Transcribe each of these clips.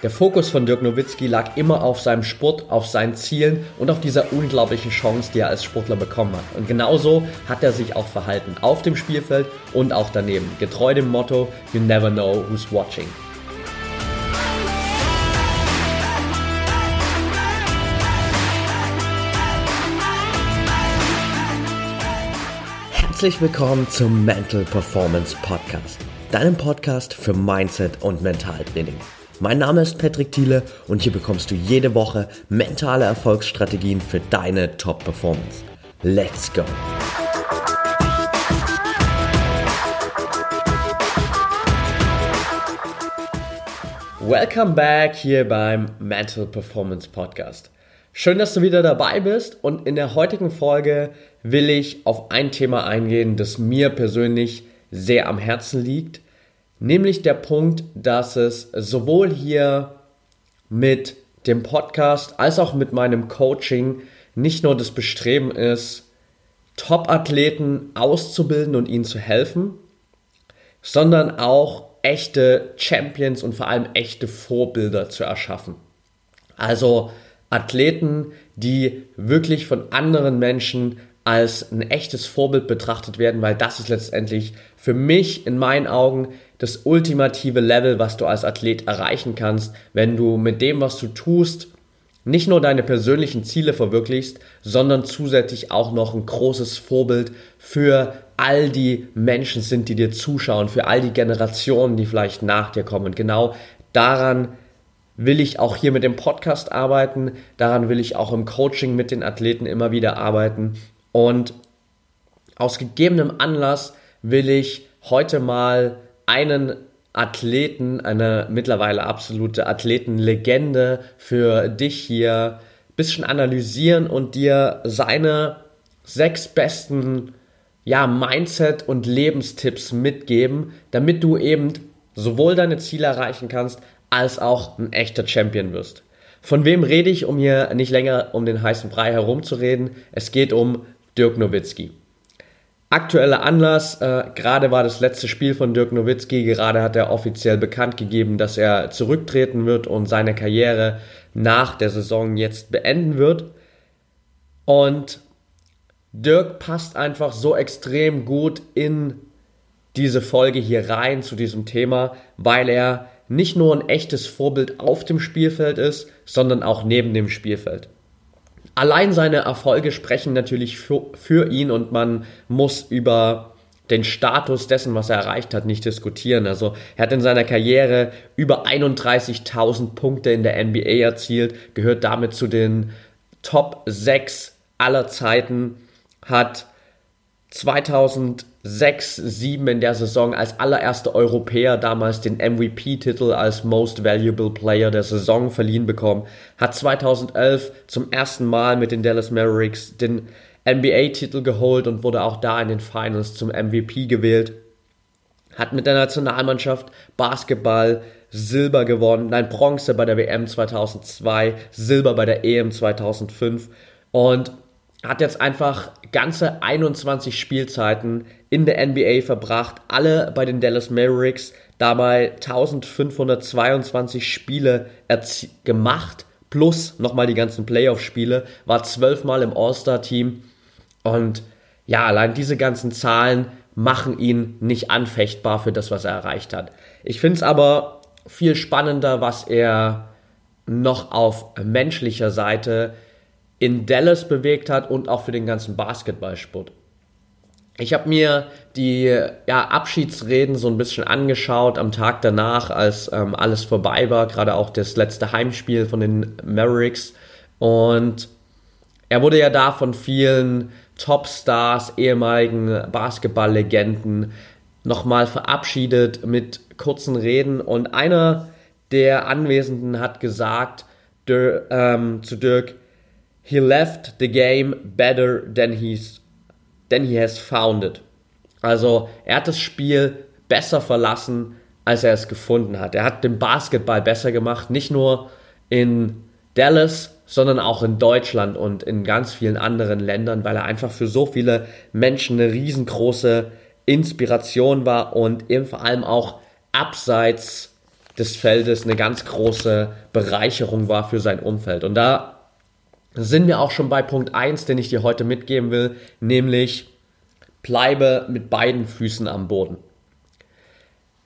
Der Fokus von Dirk Nowitzki lag immer auf seinem Sport, auf seinen Zielen und auf dieser unglaublichen Chance, die er als Sportler bekommen hat. Und genauso hat er sich auch verhalten, auf dem Spielfeld und auch daneben, getreu dem Motto You never know who's watching. Herzlich willkommen zum Mental Performance Podcast, deinem Podcast für Mindset und Mentaltraining. Mein Name ist Patrick Thiele und hier bekommst du jede Woche mentale Erfolgsstrategien für deine Top-Performance. Let's go! Welcome back hier beim Mental Performance Podcast. Schön, dass du wieder dabei bist und in der heutigen Folge will ich auf ein Thema eingehen, das mir persönlich sehr am Herzen liegt, nämlich der Punkt, dass es sowohl hier mit dem Podcast als auch mit meinem Coaching nicht nur das Bestreben ist, Top-Athleten auszubilden und ihnen zu helfen, sondern auch echte Champions und vor allem echte Vorbilder zu erschaffen. Also Athleten, die wirklich von anderen Menschen als ein echtes Vorbild betrachtet werden, weil das ist letztendlich für mich in meinen Augen das ultimative Level, was du als Athlet erreichen kannst, wenn du mit dem, was du tust, nicht nur deine persönlichen Ziele verwirklichst, sondern zusätzlich auch noch ein großes Vorbild für all die Menschen sind, die dir zuschauen, für all die Generationen, die vielleicht nach dir kommen. Und genau daran will ich auch hier mit dem Podcast arbeiten, daran will ich auch im Coaching mit den Athleten immer wieder arbeiten. Und aus gegebenem Anlass will ich heute mal einen Athleten, eine mittlerweile absolute Athletenlegende für dich hier ein bisschen analysieren und dir seine sechs besten ja, Mindset- und Lebenstipps mitgeben, damit du eben sowohl deine Ziele erreichen kannst, als auch ein echter Champion wirst. Von wem rede ich, um hier nicht länger um den heißen Brei herumzureden? Es geht um Dirk Nowitzki. Aktueller Anlass, äh, gerade war das letzte Spiel von Dirk Nowitzki, gerade hat er offiziell bekannt gegeben, dass er zurücktreten wird und seine Karriere nach der Saison jetzt beenden wird. Und Dirk passt einfach so extrem gut in diese Folge hier rein zu diesem Thema, weil er nicht nur ein echtes Vorbild auf dem Spielfeld ist, sondern auch neben dem Spielfeld. Allein seine Erfolge sprechen natürlich für, für ihn und man muss über den Status dessen, was er erreicht hat, nicht diskutieren. Also er hat in seiner Karriere über 31.000 Punkte in der NBA erzielt, gehört damit zu den Top 6 aller Zeiten, hat 2006, 7 in der Saison als allererster Europäer damals den MVP-Titel als Most Valuable Player der Saison verliehen bekommen, hat 2011 zum ersten Mal mit den Dallas Mavericks den NBA-Titel geholt und wurde auch da in den Finals zum MVP gewählt, hat mit der Nationalmannschaft Basketball Silber gewonnen, nein, Bronze bei der WM 2002, Silber bei der EM 2005 und hat jetzt einfach ganze 21 Spielzeiten in der NBA verbracht, alle bei den Dallas Mavericks, dabei 1522 Spiele gemacht, plus nochmal die ganzen Playoff-Spiele, war zwölfmal im All-Star-Team und ja, allein diese ganzen Zahlen machen ihn nicht anfechtbar für das, was er erreicht hat. Ich finde es aber viel spannender, was er noch auf menschlicher Seite in Dallas bewegt hat und auch für den ganzen Basketballsport. Ich habe mir die ja, Abschiedsreden so ein bisschen angeschaut am Tag danach, als ähm, alles vorbei war, gerade auch das letzte Heimspiel von den Mavericks. Und er wurde ja da von vielen Topstars, ehemaligen Basketballlegenden nochmal verabschiedet mit kurzen Reden. Und einer der Anwesenden hat gesagt der, ähm, zu Dirk, he left the game better than he's than he has found it. Also er hat das Spiel besser verlassen, als er es gefunden hat. Er hat den Basketball besser gemacht, nicht nur in Dallas, sondern auch in Deutschland und in ganz vielen anderen Ländern, weil er einfach für so viele Menschen eine riesengroße Inspiration war und eben vor allem auch abseits des Feldes eine ganz große Bereicherung war für sein Umfeld. Und da sind wir auch schon bei Punkt 1, den ich dir heute mitgeben will, nämlich bleibe mit beiden Füßen am Boden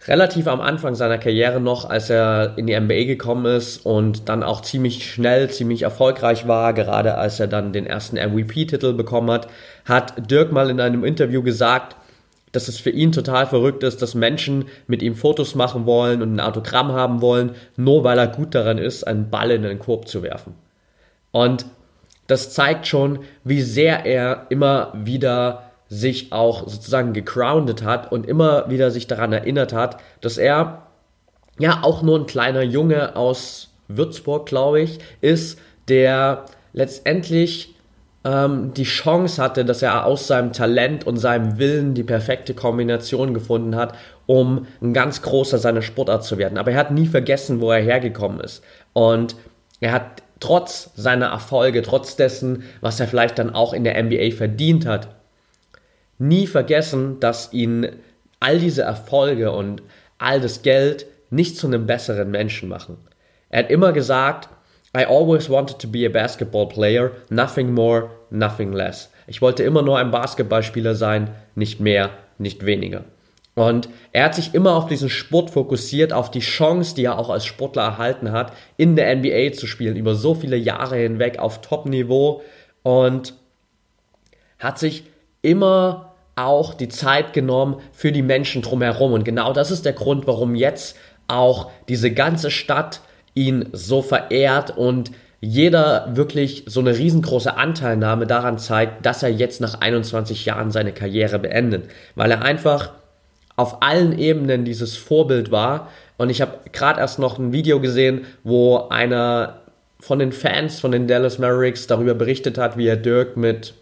relativ am Anfang seiner Karriere noch, als er in die NBA gekommen ist und dann auch ziemlich schnell, ziemlich erfolgreich war, gerade als er dann den ersten MVP-Titel bekommen hat, hat Dirk mal in einem Interview gesagt, dass es für ihn total verrückt ist, dass Menschen mit ihm Fotos machen wollen und ein Autogramm haben wollen, nur weil er gut daran ist, einen Ball in den Korb zu werfen. Und das zeigt schon, wie sehr er immer wieder sich auch sozusagen gegroundet hat und immer wieder sich daran erinnert hat, dass er ja auch nur ein kleiner Junge aus Würzburg, glaube ich, ist, der letztendlich ähm, die Chance hatte, dass er aus seinem Talent und seinem Willen die perfekte Kombination gefunden hat, um ein ganz großer seiner Sportart zu werden. Aber er hat nie vergessen, wo er hergekommen ist. Und er hat trotz seiner Erfolge, trotz dessen, was er vielleicht dann auch in der NBA verdient hat, nie vergessen, dass ihn all diese Erfolge und all das Geld nicht zu einem besseren Menschen machen. Er hat immer gesagt, I always wanted to be a basketball player, nothing more, nothing less. Ich wollte immer nur ein Basketballspieler sein, nicht mehr, nicht weniger. Und er hat sich immer auf diesen Sport fokussiert, auf die Chance, die er auch als Sportler erhalten hat, in der NBA zu spielen, über so viele Jahre hinweg auf Top-Niveau und hat sich immer auch die Zeit genommen für die Menschen drumherum. Und genau das ist der Grund, warum jetzt auch diese ganze Stadt ihn so verehrt und jeder wirklich so eine riesengroße Anteilnahme daran zeigt, dass er jetzt nach 21 Jahren seine Karriere beendet, weil er einfach auf allen Ebenen dieses Vorbild war. Und ich habe gerade erst noch ein Video gesehen, wo einer von den Fans von den Dallas Mavericks darüber berichtet hat, wie er Dirk mit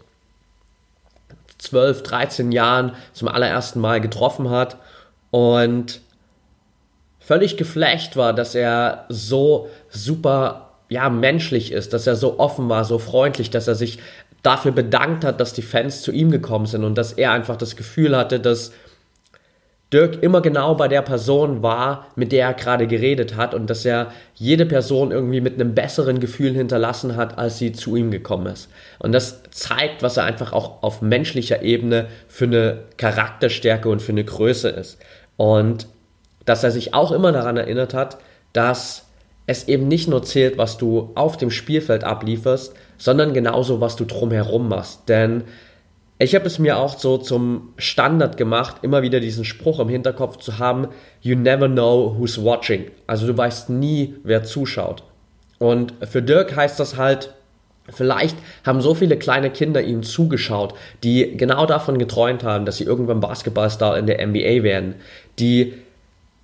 12, 13 Jahren zum allerersten Mal getroffen hat und völlig geflecht war, dass er so super ja, menschlich ist, dass er so offen war, so freundlich, dass er sich dafür bedankt hat, dass die Fans zu ihm gekommen sind und dass er einfach das Gefühl hatte, dass Dirk immer genau bei der Person war, mit der er gerade geredet hat und dass er jede Person irgendwie mit einem besseren Gefühl hinterlassen hat, als sie zu ihm gekommen ist. Und das zeigt, was er einfach auch auf menschlicher Ebene für eine Charakterstärke und für eine Größe ist. Und dass er sich auch immer daran erinnert hat, dass es eben nicht nur zählt, was du auf dem Spielfeld ablieferst, sondern genauso, was du drumherum machst. Denn ich habe es mir auch so zum Standard gemacht, immer wieder diesen Spruch im Hinterkopf zu haben, you never know who's watching. Also du weißt nie, wer zuschaut. Und für Dirk heißt das halt, Vielleicht haben so viele kleine Kinder ihm zugeschaut, die genau davon geträumt haben, dass sie irgendwann Basketballstar in der NBA werden, die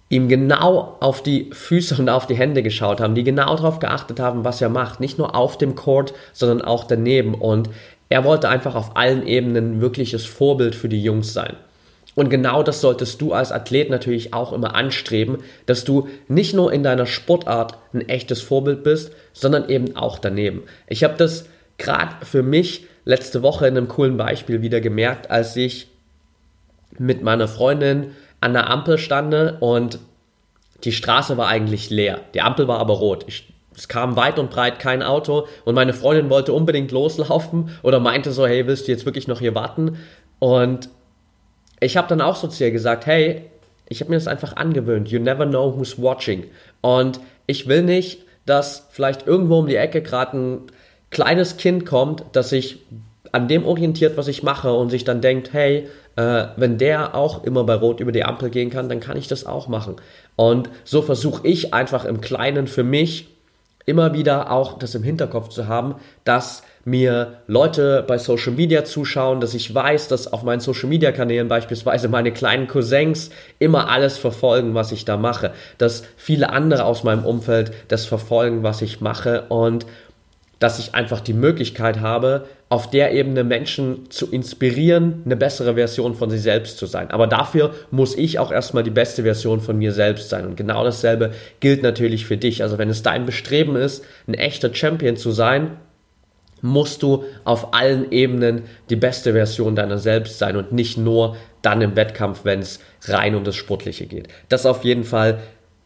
ihm genau auf die Füße und auf die Hände geschaut haben, die genau darauf geachtet haben, was er macht, nicht nur auf dem Court, sondern auch daneben. Und er wollte einfach auf allen Ebenen ein wirkliches Vorbild für die Jungs sein. Und genau das solltest du als Athlet natürlich auch immer anstreben, dass du nicht nur in deiner Sportart ein echtes Vorbild bist, sondern eben auch daneben. Ich habe das gerade für mich letzte Woche in einem coolen Beispiel wieder gemerkt, als ich mit meiner Freundin an der Ampel stande und die Straße war eigentlich leer. Die Ampel war aber rot. Ich es kam weit und breit kein Auto und meine Freundin wollte unbedingt loslaufen oder meinte so, hey, willst du jetzt wirklich noch hier warten? Und ich habe dann auch so zu ihr gesagt, hey, ich habe mir das einfach angewöhnt. You never know who's watching. Und ich will nicht, dass vielleicht irgendwo um die Ecke gerade ein kleines Kind kommt, das sich an dem orientiert, was ich mache und sich dann denkt, hey, äh, wenn der auch immer bei Rot über die Ampel gehen kann, dann kann ich das auch machen. Und so versuche ich einfach im Kleinen für mich immer wieder auch das im Hinterkopf zu haben, dass mir Leute bei Social Media zuschauen, dass ich weiß, dass auf meinen Social Media Kanälen beispielsweise meine kleinen Cousins immer alles verfolgen, was ich da mache, dass viele andere aus meinem Umfeld das verfolgen, was ich mache und dass ich einfach die Möglichkeit habe, auf der Ebene Menschen zu inspirieren, eine bessere Version von sich selbst zu sein. Aber dafür muss ich auch erstmal die beste Version von mir selbst sein. Und genau dasselbe gilt natürlich für dich. Also wenn es dein Bestreben ist, ein echter Champion zu sein, musst du auf allen Ebenen die beste Version deiner selbst sein und nicht nur dann im Wettkampf, wenn es rein um das Sportliche geht. Das auf jeden Fall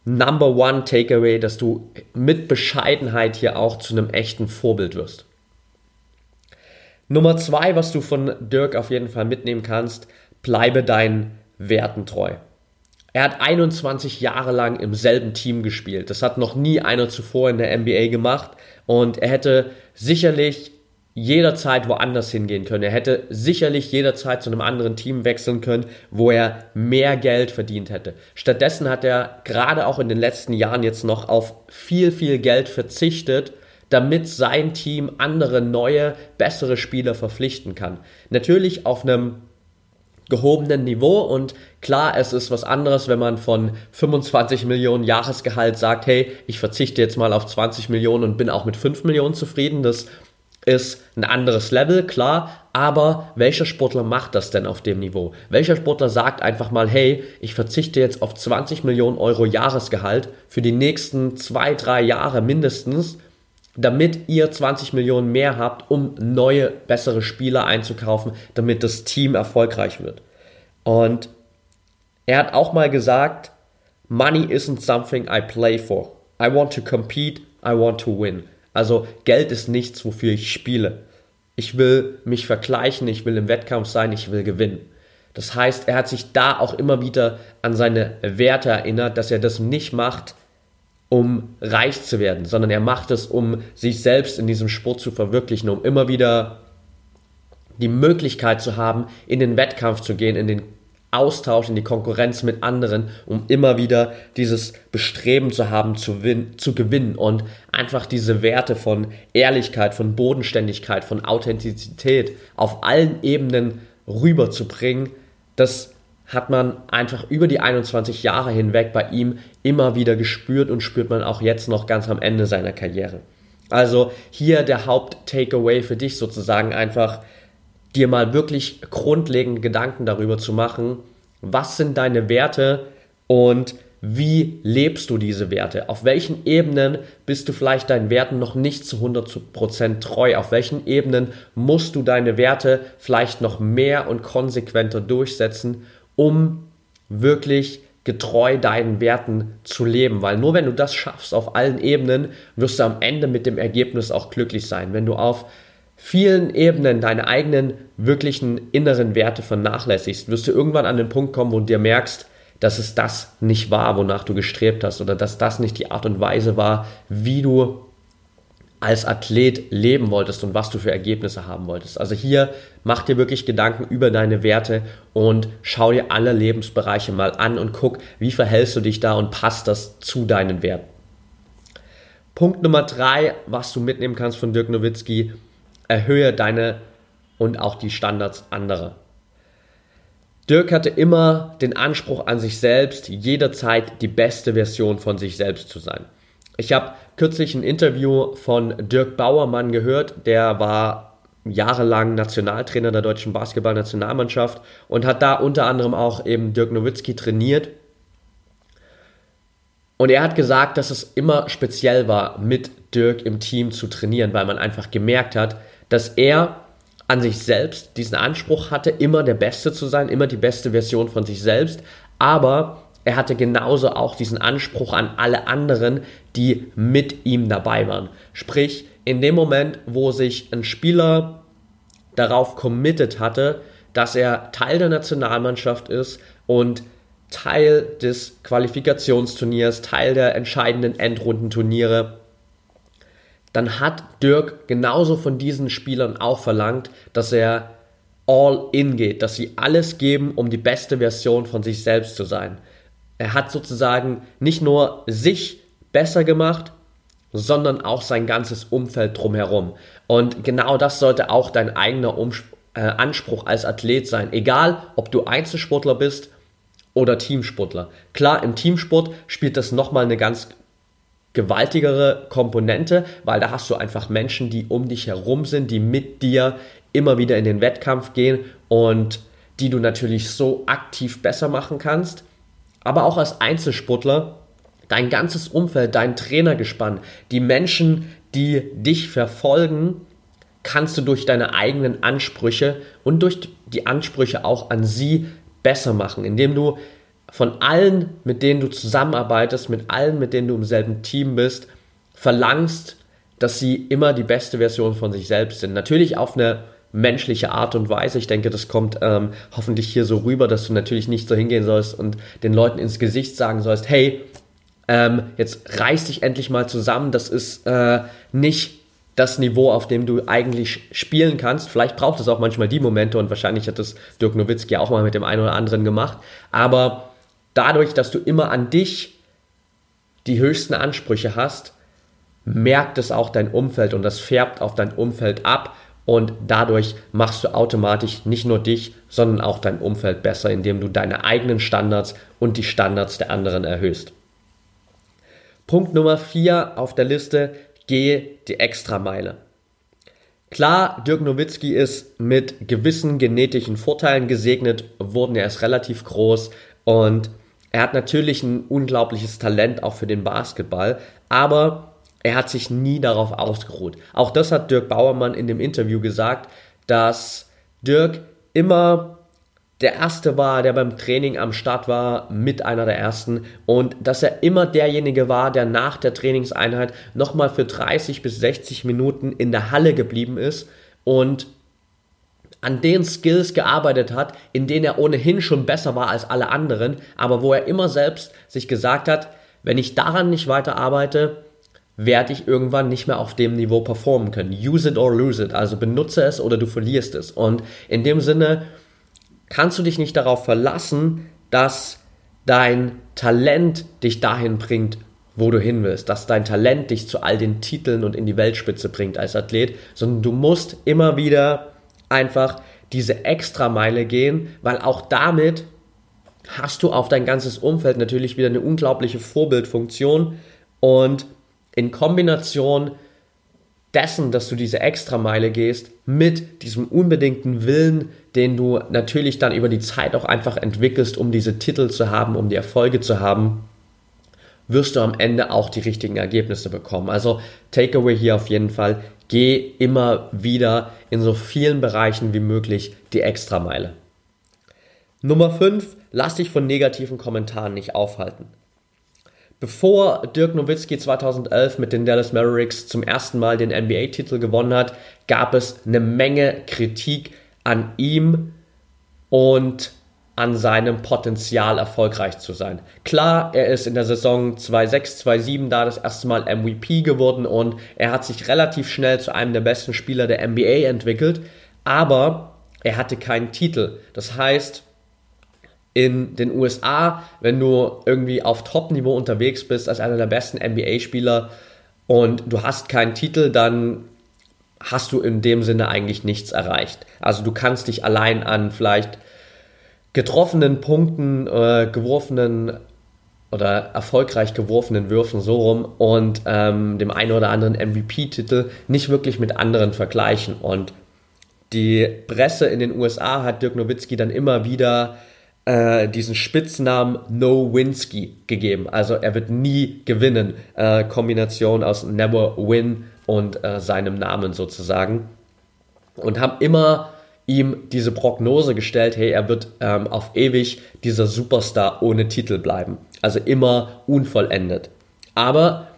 Number One Takeaway, dass du mit Bescheidenheit hier auch zu einem echten Vorbild wirst. Nummer zwei, was du von Dirk auf jeden Fall mitnehmen kannst, bleibe deinen Werten treu. Er hat 21 Jahre lang im selben Team gespielt. Das hat noch nie einer zuvor in der NBA gemacht. Und er hätte sicherlich jederzeit woanders hingehen können. Er hätte sicherlich jederzeit zu einem anderen Team wechseln können, wo er mehr Geld verdient hätte. Stattdessen hat er gerade auch in den letzten Jahren jetzt noch auf viel, viel Geld verzichtet, damit sein Team andere, neue, bessere Spieler verpflichten kann. Natürlich auf einem gehobenen Niveau und klar, es ist was anderes, wenn man von 25 Millionen Jahresgehalt sagt, hey, ich verzichte jetzt mal auf 20 Millionen und bin auch mit 5 Millionen zufrieden. Das ist ein anderes Level, klar, aber welcher Sportler macht das denn auf dem Niveau? Welcher Sportler sagt einfach mal, hey, ich verzichte jetzt auf 20 Millionen Euro Jahresgehalt für die nächsten zwei, drei Jahre mindestens damit ihr 20 Millionen mehr habt, um neue, bessere Spieler einzukaufen, damit das Team erfolgreich wird. Und er hat auch mal gesagt, Money isn't something I play for. I want to compete, I want to win. Also Geld ist nichts, wofür ich spiele. Ich will mich vergleichen, ich will im Wettkampf sein, ich will gewinnen. Das heißt, er hat sich da auch immer wieder an seine Werte erinnert, dass er das nicht macht, um reich zu werden, sondern er macht es, um sich selbst in diesem Sport zu verwirklichen, um immer wieder die Möglichkeit zu haben, in den Wettkampf zu gehen, in den Austausch, in die Konkurrenz mit anderen, um immer wieder dieses Bestreben zu haben, zu, zu gewinnen und einfach diese Werte von Ehrlichkeit, von Bodenständigkeit, von Authentizität auf allen Ebenen rüberzubringen, das hat man einfach über die 21 Jahre hinweg bei ihm immer wieder gespürt und spürt man auch jetzt noch ganz am Ende seiner Karriere. Also hier der Haupt-Takeaway für dich sozusagen einfach, dir mal wirklich grundlegende Gedanken darüber zu machen, was sind deine Werte und wie lebst du diese Werte? Auf welchen Ebenen bist du vielleicht deinen Werten noch nicht zu 100% treu? Auf welchen Ebenen musst du deine Werte vielleicht noch mehr und konsequenter durchsetzen, um wirklich getreu deinen Werten zu leben, weil nur wenn du das schaffst auf allen Ebenen, wirst du am Ende mit dem Ergebnis auch glücklich sein. Wenn du auf vielen Ebenen deine eigenen wirklichen inneren Werte vernachlässigst, wirst du irgendwann an den Punkt kommen, wo du dir merkst, dass es das nicht war, wonach du gestrebt hast oder dass das nicht die Art und Weise war, wie du als Athlet leben wolltest und was du für Ergebnisse haben wolltest. Also hier mach dir wirklich Gedanken über deine Werte und schau dir alle Lebensbereiche mal an und guck, wie verhältst du dich da und passt das zu deinen Werten. Punkt Nummer drei, was du mitnehmen kannst von Dirk Nowitzki, erhöhe deine und auch die Standards anderer. Dirk hatte immer den Anspruch an sich selbst, jederzeit die beste Version von sich selbst zu sein. Ich habe kürzlich ein Interview von Dirk Bauermann gehört, der war jahrelang Nationaltrainer der deutschen Basketballnationalmannschaft und hat da unter anderem auch eben Dirk Nowitzki trainiert. Und er hat gesagt, dass es immer speziell war, mit Dirk im Team zu trainieren, weil man einfach gemerkt hat, dass er an sich selbst diesen Anspruch hatte, immer der Beste zu sein, immer die beste Version von sich selbst, aber er hatte genauso auch diesen Anspruch an alle anderen, die mit ihm dabei waren. Sprich, in dem Moment, wo sich ein Spieler darauf committed hatte, dass er Teil der Nationalmannschaft ist und Teil des Qualifikationsturniers, Teil der entscheidenden Endrundenturniere, dann hat Dirk genauso von diesen Spielern auch verlangt, dass er all in geht, dass sie alles geben, um die beste Version von sich selbst zu sein. Er hat sozusagen nicht nur sich besser gemacht, sondern auch sein ganzes Umfeld drumherum. Und genau das sollte auch dein eigener Umspruch äh, Anspruch als Athlet sein. Egal, ob du Einzelsportler bist oder Teamsportler. Klar, im Teamsport spielt das nochmal eine ganz gewaltigere Komponente, weil da hast du einfach Menschen, die um dich herum sind, die mit dir immer wieder in den Wettkampf gehen und die du natürlich so aktiv besser machen kannst. Aber auch als Einzelsportler, dein ganzes Umfeld, dein Trainergespann, die Menschen, die dich verfolgen, kannst du durch deine eigenen Ansprüche und durch die Ansprüche auch an sie besser machen, indem du von allen, mit denen du zusammenarbeitest, mit allen, mit denen du im selben Team bist, verlangst, dass sie immer die beste Version von sich selbst sind. Natürlich auf eine menschliche Art und Weise. Ich denke, das kommt ähm, hoffentlich hier so rüber, dass du natürlich nicht so hingehen sollst und den Leuten ins Gesicht sagen sollst, hey, ähm, jetzt reiß dich endlich mal zusammen, das ist äh, nicht das Niveau, auf dem du eigentlich spielen kannst. Vielleicht braucht es auch manchmal die Momente und wahrscheinlich hat das Dirk Nowitzki auch mal mit dem einen oder anderen gemacht. Aber dadurch, dass du immer an dich die höchsten Ansprüche hast, merkt es auch dein Umfeld und das färbt auf dein Umfeld ab und dadurch machst du automatisch nicht nur dich, sondern auch dein Umfeld besser, indem du deine eigenen Standards und die Standards der anderen erhöhst. Punkt Nummer 4 auf der Liste, gehe die Extrameile. Klar, Dirk Nowitzki ist mit gewissen genetischen Vorteilen gesegnet worden, er ist relativ groß und er hat natürlich ein unglaubliches Talent auch für den Basketball, aber er hat sich nie darauf ausgeruht. Auch das hat Dirk Bauermann in dem Interview gesagt, dass Dirk immer der Erste war, der beim Training am Start war, mit einer der Ersten und dass er immer derjenige war, der nach der Trainingseinheit nochmal für 30 bis 60 Minuten in der Halle geblieben ist und an den Skills gearbeitet hat, in denen er ohnehin schon besser war als alle anderen, aber wo er immer selbst sich gesagt hat, wenn ich daran nicht weiter arbeite, werde ich irgendwann nicht mehr auf dem Niveau performen können. Use it or lose it, also benutze es oder du verlierst es. Und in dem Sinne kannst du dich nicht darauf verlassen, dass dein Talent dich dahin bringt, wo du hin willst, dass dein Talent dich zu all den Titeln und in die Weltspitze bringt als Athlet, sondern du musst immer wieder einfach diese Extrameile gehen, weil auch damit hast du auf dein ganzes Umfeld natürlich wieder eine unglaubliche Vorbildfunktion und in Kombination dessen, dass du diese Extrameile gehst, mit diesem unbedingten Willen, den du natürlich dann über die Zeit auch einfach entwickelst, um diese Titel zu haben, um die Erfolge zu haben, wirst du am Ende auch die richtigen Ergebnisse bekommen. Also Takeaway hier auf jeden Fall, geh immer wieder in so vielen Bereichen wie möglich die Extrameile. Nummer 5, lass dich von negativen Kommentaren nicht aufhalten. Bevor Dirk Nowitzki 2011 mit den Dallas Mavericks zum ersten Mal den NBA-Titel gewonnen hat, gab es eine Menge Kritik an ihm und an seinem Potenzial erfolgreich zu sein. Klar, er ist in der Saison 2-6, 2-7 da das erste Mal MVP geworden und er hat sich relativ schnell zu einem der besten Spieler der NBA entwickelt, aber er hatte keinen Titel. Das heißt, in den USA, wenn du irgendwie auf Top-Niveau unterwegs bist als einer der besten NBA-Spieler und du hast keinen Titel, dann hast du in dem Sinne eigentlich nichts erreicht. Also du kannst dich allein an vielleicht getroffenen Punkten, äh, geworfenen oder erfolgreich geworfenen Würfen so rum und ähm, dem einen oder anderen MVP-Titel nicht wirklich mit anderen vergleichen. Und die Presse in den USA hat Dirk Nowitzki dann immer wieder äh, diesen Spitznamen No Winsky gegeben. Also er wird nie gewinnen. Äh, Kombination aus Never Win und äh, seinem Namen sozusagen. Und haben immer ihm diese Prognose gestellt, hey, er wird ähm, auf ewig dieser Superstar ohne Titel bleiben. Also immer unvollendet. Aber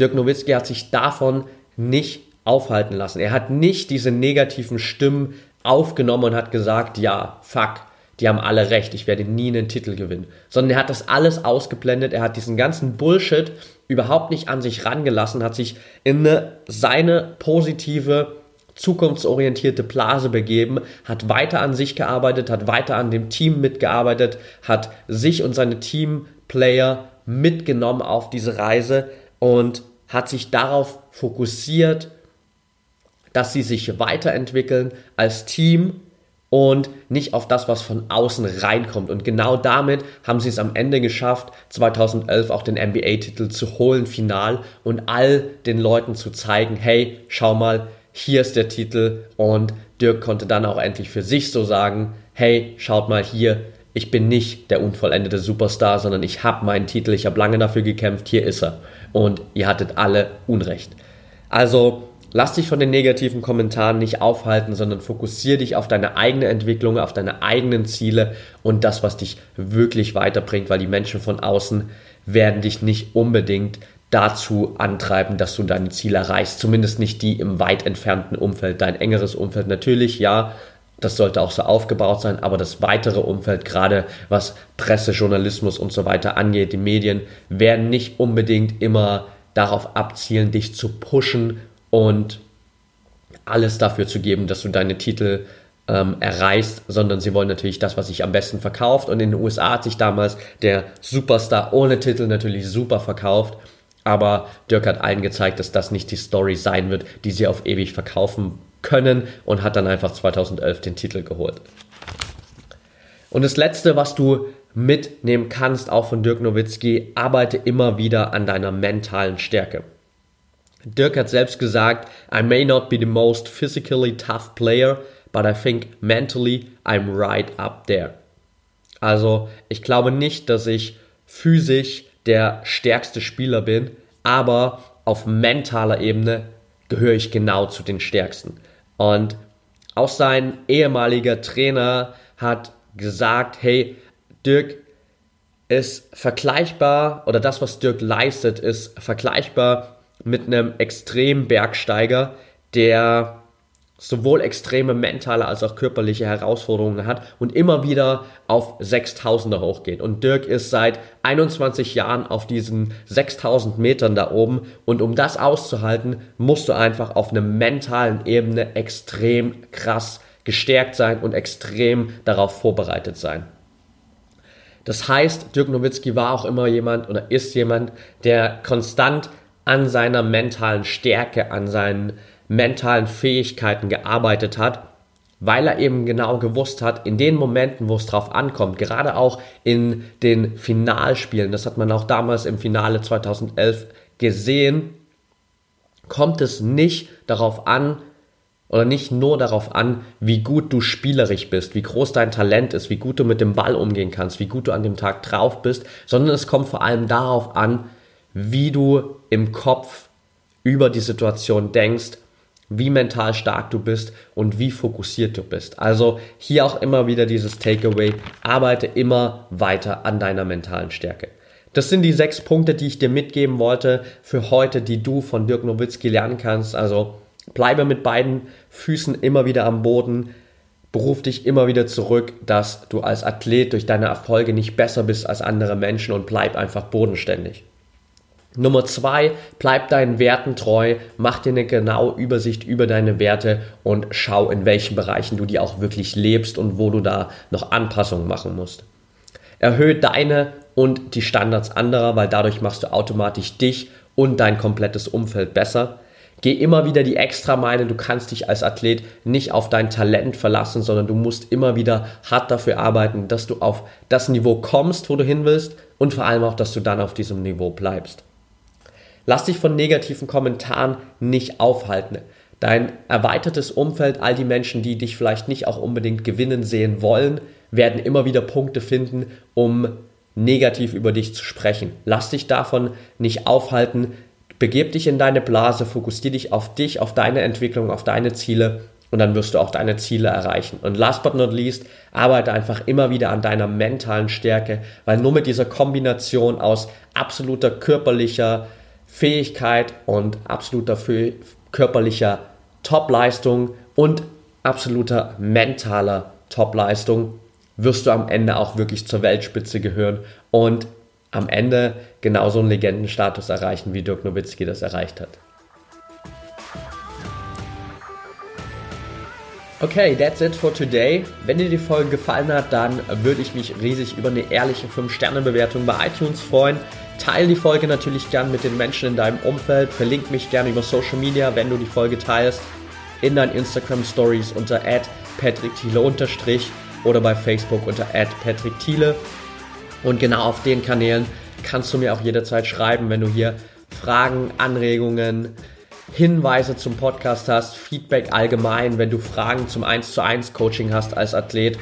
Dirk Nowitzki hat sich davon nicht aufhalten lassen. Er hat nicht diese negativen Stimmen aufgenommen und hat gesagt, ja, fuck, die haben alle recht, ich werde nie einen Titel gewinnen. Sondern er hat das alles ausgeblendet, er hat diesen ganzen Bullshit überhaupt nicht an sich rangelassen, hat sich in eine, seine positive, zukunftsorientierte Blase begeben, hat weiter an sich gearbeitet, hat weiter an dem Team mitgearbeitet, hat sich und seine Teamplayer mitgenommen auf diese Reise und hat sich darauf fokussiert, dass sie sich weiterentwickeln als Team und nicht auf das, was von außen reinkommt. Und genau damit haben sie es am Ende geschafft, 2011 auch den NBA-Titel zu holen, final und all den Leuten zu zeigen, hey, schau mal, hier ist der Titel und Dirk konnte dann auch endlich für sich so sagen, hey, schaut mal hier, ich bin nicht der unvollendete Superstar, sondern ich habe meinen Titel, ich habe lange dafür gekämpft, hier ist er. Und ihr hattet alle Unrecht. Also Lass dich von den negativen Kommentaren nicht aufhalten, sondern fokussiere dich auf deine eigene Entwicklung, auf deine eigenen Ziele und das, was dich wirklich weiterbringt, weil die Menschen von außen werden dich nicht unbedingt dazu antreiben, dass du deine Ziele erreichst. Zumindest nicht die im weit entfernten Umfeld. Dein engeres Umfeld natürlich, ja, das sollte auch so aufgebaut sein, aber das weitere Umfeld, gerade was Presse, Journalismus und so weiter angeht, die Medien, werden nicht unbedingt immer darauf abzielen, dich zu pushen und alles dafür zu geben, dass du deine Titel ähm, erreichst, sondern sie wollen natürlich das, was sich am besten verkauft. Und in den USA hat sich damals der Superstar ohne Titel natürlich super verkauft. Aber Dirk hat allen gezeigt, dass das nicht die Story sein wird, die sie auf ewig verkaufen können und hat dann einfach 2011 den Titel geholt. Und das Letzte, was du mitnehmen kannst, auch von Dirk Nowitzki, arbeite immer wieder an deiner mentalen Stärke. Dirk hat selbst gesagt, I may not be the most physically tough player, but I think mentally I'm right up there. Also, ich glaube nicht, dass ich physisch der stärkste Spieler bin, aber auf mentaler Ebene gehöre ich genau zu den stärksten. Und auch sein ehemaliger Trainer hat gesagt, hey, Dirk ist vergleichbar oder das, was Dirk leistet, ist vergleichbar mit einem Extrembergsteiger, der sowohl extreme mentale als auch körperliche Herausforderungen hat und immer wieder auf 6000er hochgeht. Und Dirk ist seit 21 Jahren auf diesen 6000 Metern da oben und um das auszuhalten, musst du einfach auf einer mentalen Ebene extrem krass gestärkt sein und extrem darauf vorbereitet sein. Das heißt, Dirk Nowitzki war auch immer jemand oder ist jemand, der konstant an seiner mentalen Stärke, an seinen mentalen Fähigkeiten gearbeitet hat, weil er eben genau gewusst hat, in den Momenten, wo es drauf ankommt, gerade auch in den Finalspielen, das hat man auch damals im Finale 2011 gesehen, kommt es nicht darauf an, oder nicht nur darauf an, wie gut du spielerisch bist, wie groß dein Talent ist, wie gut du mit dem Ball umgehen kannst, wie gut du an dem Tag drauf bist, sondern es kommt vor allem darauf an, wie du im Kopf über die Situation denkst wie mental stark du bist und wie fokussiert du bist. Also hier auch immer wieder dieses Takeaway, arbeite immer weiter an deiner mentalen Stärke. Das sind die sechs Punkte, die ich dir mitgeben wollte für heute, die du von Dirk Nowitzki lernen kannst. Also bleibe mit beiden Füßen immer wieder am Boden, beruf dich immer wieder zurück, dass du als Athlet durch deine Erfolge nicht besser bist als andere Menschen und bleib einfach bodenständig. Nummer zwei, bleib deinen Werten treu, mach dir eine genaue Übersicht über deine Werte und schau, in welchen Bereichen du die auch wirklich lebst und wo du da noch Anpassungen machen musst. Erhöhe deine und die Standards anderer, weil dadurch machst du automatisch dich und dein komplettes Umfeld besser. Geh immer wieder die Extrameile, du kannst dich als Athlet nicht auf dein Talent verlassen, sondern du musst immer wieder hart dafür arbeiten, dass du auf das Niveau kommst, wo du hin willst und vor allem auch, dass du dann auf diesem Niveau bleibst. Lass dich von negativen Kommentaren nicht aufhalten. Dein erweitertes Umfeld, all die Menschen, die dich vielleicht nicht auch unbedingt gewinnen sehen wollen, werden immer wieder Punkte finden, um negativ über dich zu sprechen. Lass dich davon nicht aufhalten. Begeb dich in deine Blase, fokussiere dich auf dich, auf deine Entwicklung, auf deine Ziele und dann wirst du auch deine Ziele erreichen. Und last but not least, arbeite einfach immer wieder an deiner mentalen Stärke, weil nur mit dieser Kombination aus absoluter körperlicher, Fähigkeit und absoluter körperlicher Topleistung und absoluter mentaler Topleistung wirst du am Ende auch wirklich zur Weltspitze gehören und am Ende genauso einen Legendenstatus erreichen, wie Dirk Nowitzki das erreicht hat. Okay, that's it for today. Wenn dir die Folge gefallen hat, dann würde ich mich riesig über eine ehrliche 5-Sterne-Bewertung bei iTunes freuen. Teile die Folge natürlich gern mit den Menschen in deinem Umfeld. Verlink mich gerne über Social Media, wenn du die Folge teilst, in deinen Instagram Stories unter patrickthiele oder bei Facebook unter patrickthiele. Und genau auf den Kanälen kannst du mir auch jederzeit schreiben, wenn du hier Fragen, Anregungen, Hinweise zum Podcast hast, Feedback allgemein, wenn du Fragen zum 1 zu 1 Coaching hast als Athlet.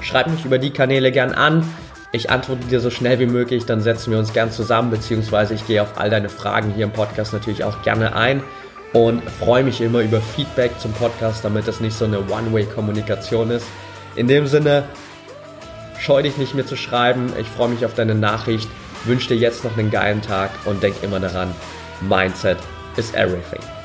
Schreib mich über die Kanäle gern an. Ich antworte dir so schnell wie möglich, dann setzen wir uns gern zusammen, beziehungsweise ich gehe auf all deine Fragen hier im Podcast natürlich auch gerne ein. und freue mich immer über Feedback zum Podcast, damit das nicht so eine One-Way-Kommunikation ist. In dem Sinne, scheu dich nicht mehr zu schreiben. Ich freue mich auf deine Nachricht, wünsche dir jetzt noch einen geilen Tag und denk immer daran, Mindset is everything.